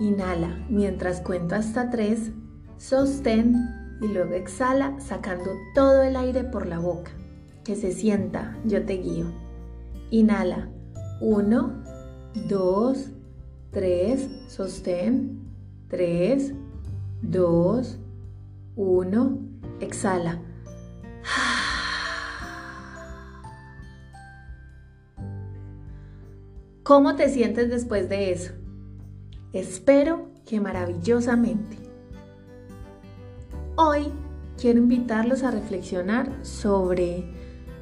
Inhala mientras cuento hasta tres, sostén y luego exhala sacando todo el aire por la boca. Que se sienta, yo te guío. Inhala, uno, dos, tres, sostén, tres, dos, uno, exhala. ¿Cómo te sientes después de eso? Espero que maravillosamente. Hoy quiero invitarlos a reflexionar sobre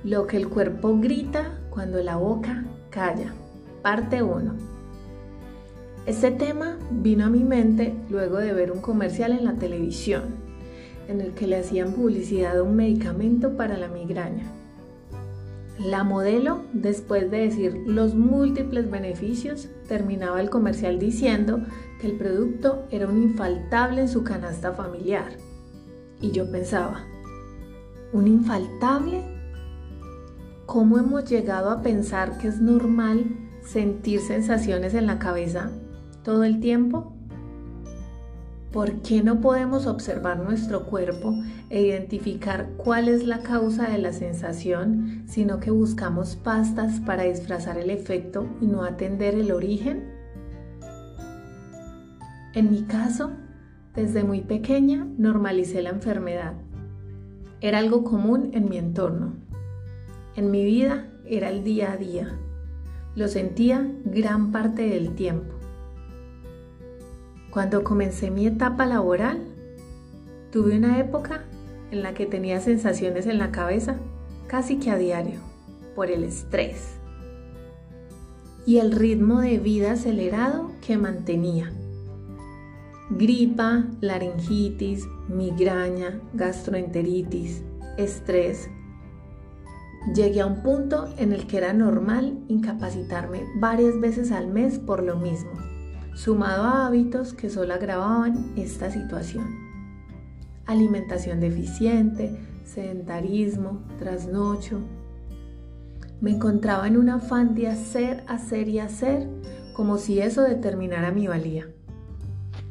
lo que el cuerpo grita cuando la boca calla. Parte 1. Este tema vino a mi mente luego de ver un comercial en la televisión en el que le hacían publicidad un medicamento para la migraña. La modelo, después de decir los múltiples beneficios, terminaba el comercial diciendo que el producto era un infaltable en su canasta familiar. Y yo pensaba, ¿un infaltable? ¿Cómo hemos llegado a pensar que es normal sentir sensaciones en la cabeza todo el tiempo? ¿Por qué no podemos observar nuestro cuerpo e identificar cuál es la causa de la sensación, sino que buscamos pastas para disfrazar el efecto y no atender el origen? En mi caso, desde muy pequeña normalicé la enfermedad. Era algo común en mi entorno. En mi vida era el día a día. Lo sentía gran parte del tiempo. Cuando comencé mi etapa laboral, tuve una época en la que tenía sensaciones en la cabeza casi que a diario por el estrés y el ritmo de vida acelerado que mantenía. Gripa, laringitis, migraña, gastroenteritis, estrés. Llegué a un punto en el que era normal incapacitarme varias veces al mes por lo mismo sumado a hábitos que solo agravaban esta situación. Alimentación deficiente, sedentarismo, trasnocho. Me encontraba en un afán de hacer, hacer y hacer como si eso determinara mi valía.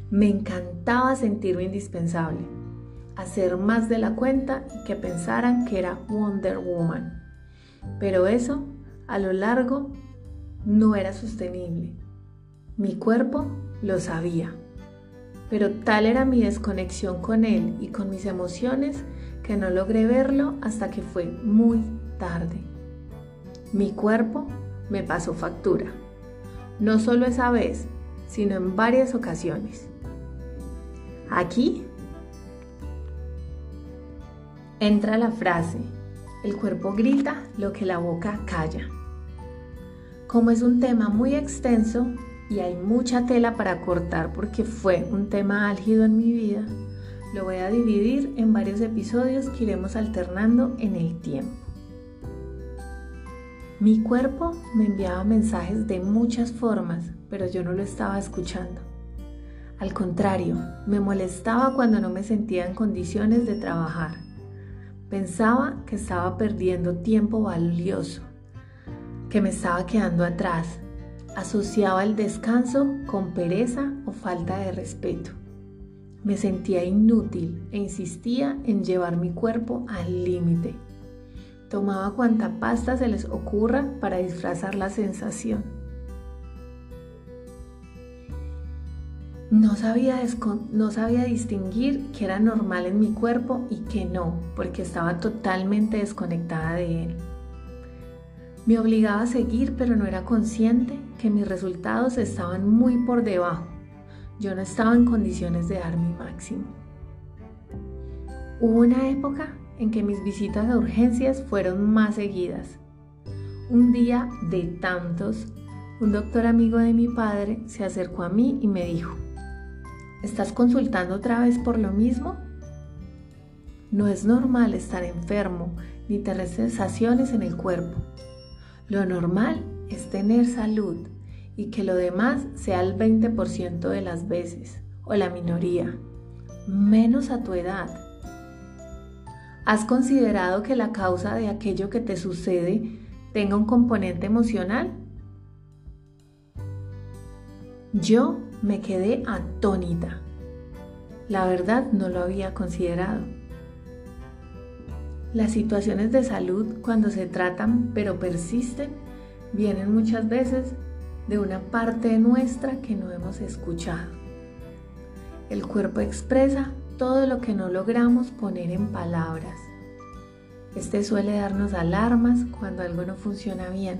Me encantaba sentirme indispensable, hacer más de la cuenta y que pensaran que era Wonder Woman. Pero eso, a lo largo, no era sostenible mi cuerpo lo sabía, pero tal era mi desconexión con él y con mis emociones que no logré verlo hasta que fue muy tarde. Mi cuerpo me pasó factura, no solo esa vez, sino en varias ocasiones. Aquí entra la frase, el cuerpo grita lo que la boca calla. Como es un tema muy extenso, y hay mucha tela para cortar porque fue un tema álgido en mi vida, lo voy a dividir en varios episodios que iremos alternando en el tiempo. Mi cuerpo me enviaba mensajes de muchas formas, pero yo no lo estaba escuchando. Al contrario, me molestaba cuando no me sentía en condiciones de trabajar. Pensaba que estaba perdiendo tiempo valioso, que me estaba quedando atrás, Asociaba el descanso con pereza o falta de respeto. Me sentía inútil e insistía en llevar mi cuerpo al límite. Tomaba cuanta pasta se les ocurra para disfrazar la sensación. No sabía, no sabía distinguir qué era normal en mi cuerpo y qué no, porque estaba totalmente desconectada de él. Me obligaba a seguir, pero no era consciente que mis resultados estaban muy por debajo. Yo no estaba en condiciones de dar mi máximo. Hubo una época en que mis visitas a urgencias fueron más seguidas. Un día de tantos un doctor amigo de mi padre se acercó a mí y me dijo, ¿estás consultando otra vez por lo mismo? No es normal estar enfermo ni tener sensaciones en el cuerpo. Lo normal es tener salud y que lo demás sea el 20% de las veces o la minoría, menos a tu edad. ¿Has considerado que la causa de aquello que te sucede tenga un componente emocional? Yo me quedé atónita. La verdad no lo había considerado. Las situaciones de salud cuando se tratan pero persisten vienen muchas veces de una parte nuestra que no hemos escuchado. El cuerpo expresa todo lo que no logramos poner en palabras. Este suele darnos alarmas cuando algo no funciona bien.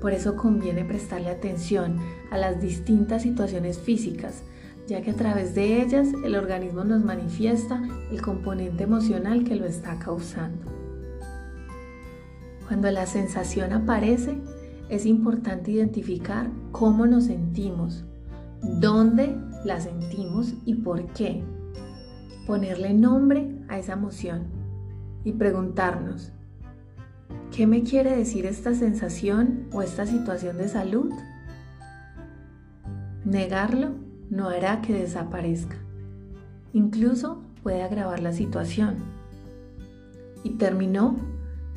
Por eso conviene prestarle atención a las distintas situaciones físicas, ya que a través de ellas el organismo nos manifiesta el componente emocional que lo está causando. Cuando la sensación aparece, es importante identificar cómo nos sentimos, dónde la sentimos y por qué. Ponerle nombre a esa emoción y preguntarnos, ¿qué me quiere decir esta sensación o esta situación de salud? Negarlo no hará que desaparezca. Incluso puede agravar la situación. Y terminó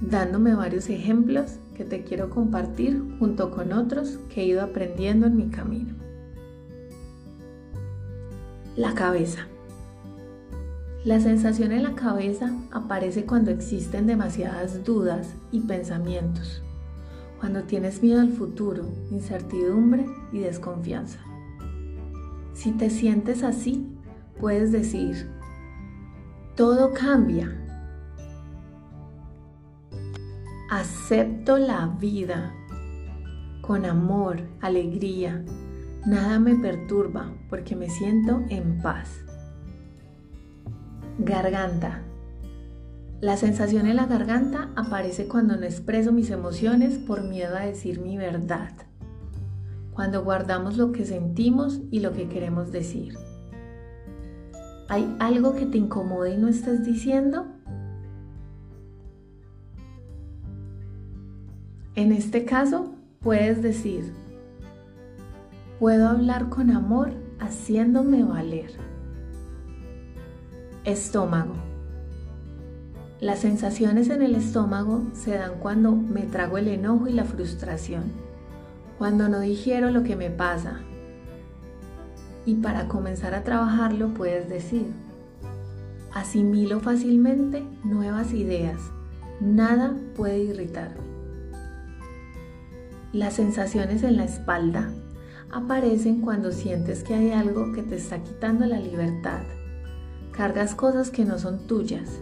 dándome varios ejemplos que te quiero compartir junto con otros que he ido aprendiendo en mi camino. La cabeza. La sensación en la cabeza aparece cuando existen demasiadas dudas y pensamientos, cuando tienes miedo al futuro, incertidumbre y desconfianza. Si te sientes así, puedes decir, todo cambia, Acepto la vida con amor, alegría. Nada me perturba porque me siento en paz. Garganta. La sensación en la garganta aparece cuando no expreso mis emociones por miedo a decir mi verdad. Cuando guardamos lo que sentimos y lo que queremos decir. ¿Hay algo que te incomode y no estés diciendo? En este caso, puedes decir, puedo hablar con amor haciéndome valer. Estómago. Las sensaciones en el estómago se dan cuando me trago el enojo y la frustración, cuando no digiero lo que me pasa. Y para comenzar a trabajarlo puedes decir, asimilo fácilmente nuevas ideas, nada puede irritarme. Las sensaciones en la espalda aparecen cuando sientes que hay algo que te está quitando la libertad. Cargas cosas que no son tuyas.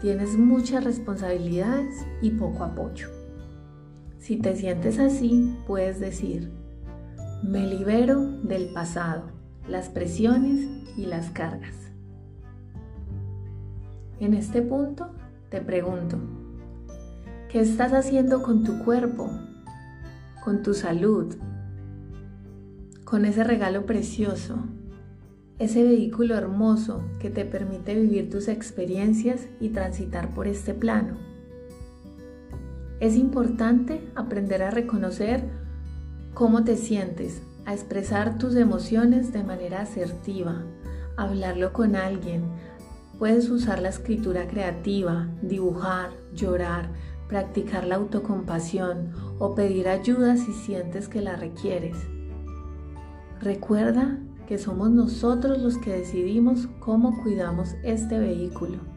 Tienes muchas responsabilidades y poco apoyo. Si te sientes así, puedes decir, me libero del pasado, las presiones y las cargas. En este punto te pregunto, ¿qué estás haciendo con tu cuerpo? con tu salud, con ese regalo precioso, ese vehículo hermoso que te permite vivir tus experiencias y transitar por este plano. Es importante aprender a reconocer cómo te sientes, a expresar tus emociones de manera asertiva, hablarlo con alguien. Puedes usar la escritura creativa, dibujar, llorar, practicar la autocompasión o pedir ayuda si sientes que la requieres. Recuerda que somos nosotros los que decidimos cómo cuidamos este vehículo.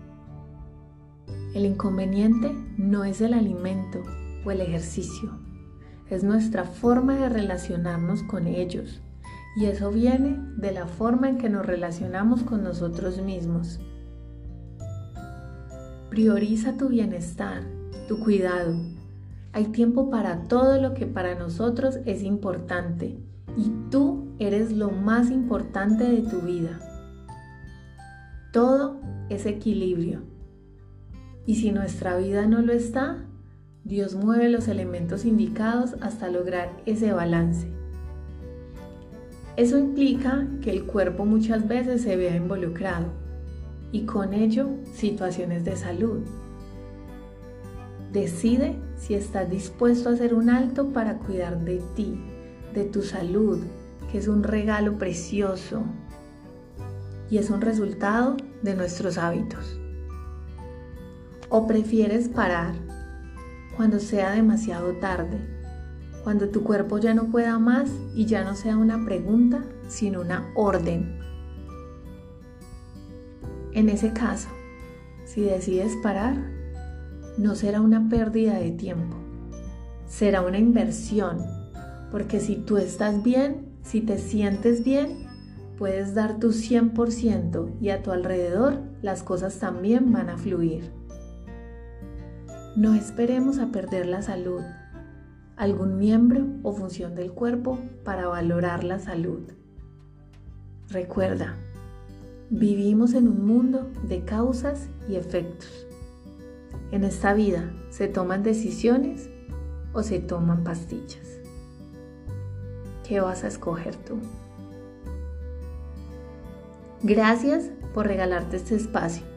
El inconveniente no es el alimento o el ejercicio, es nuestra forma de relacionarnos con ellos y eso viene de la forma en que nos relacionamos con nosotros mismos. Prioriza tu bienestar tu cuidado. Hay tiempo para todo lo que para nosotros es importante y tú eres lo más importante de tu vida. Todo es equilibrio. Y si nuestra vida no lo está, Dios mueve los elementos indicados hasta lograr ese balance. Eso implica que el cuerpo muchas veces se vea involucrado y con ello situaciones de salud. Decide si estás dispuesto a hacer un alto para cuidar de ti, de tu salud, que es un regalo precioso y es un resultado de nuestros hábitos. ¿O prefieres parar cuando sea demasiado tarde, cuando tu cuerpo ya no pueda más y ya no sea una pregunta, sino una orden. En ese caso, si decides parar, no será una pérdida de tiempo, será una inversión, porque si tú estás bien, si te sientes bien, puedes dar tu 100% y a tu alrededor las cosas también van a fluir. No esperemos a perder la salud, algún miembro o función del cuerpo para valorar la salud. Recuerda, vivimos en un mundo de causas y efectos. En esta vida se toman decisiones o se toman pastillas. ¿Qué vas a escoger tú? Gracias por regalarte este espacio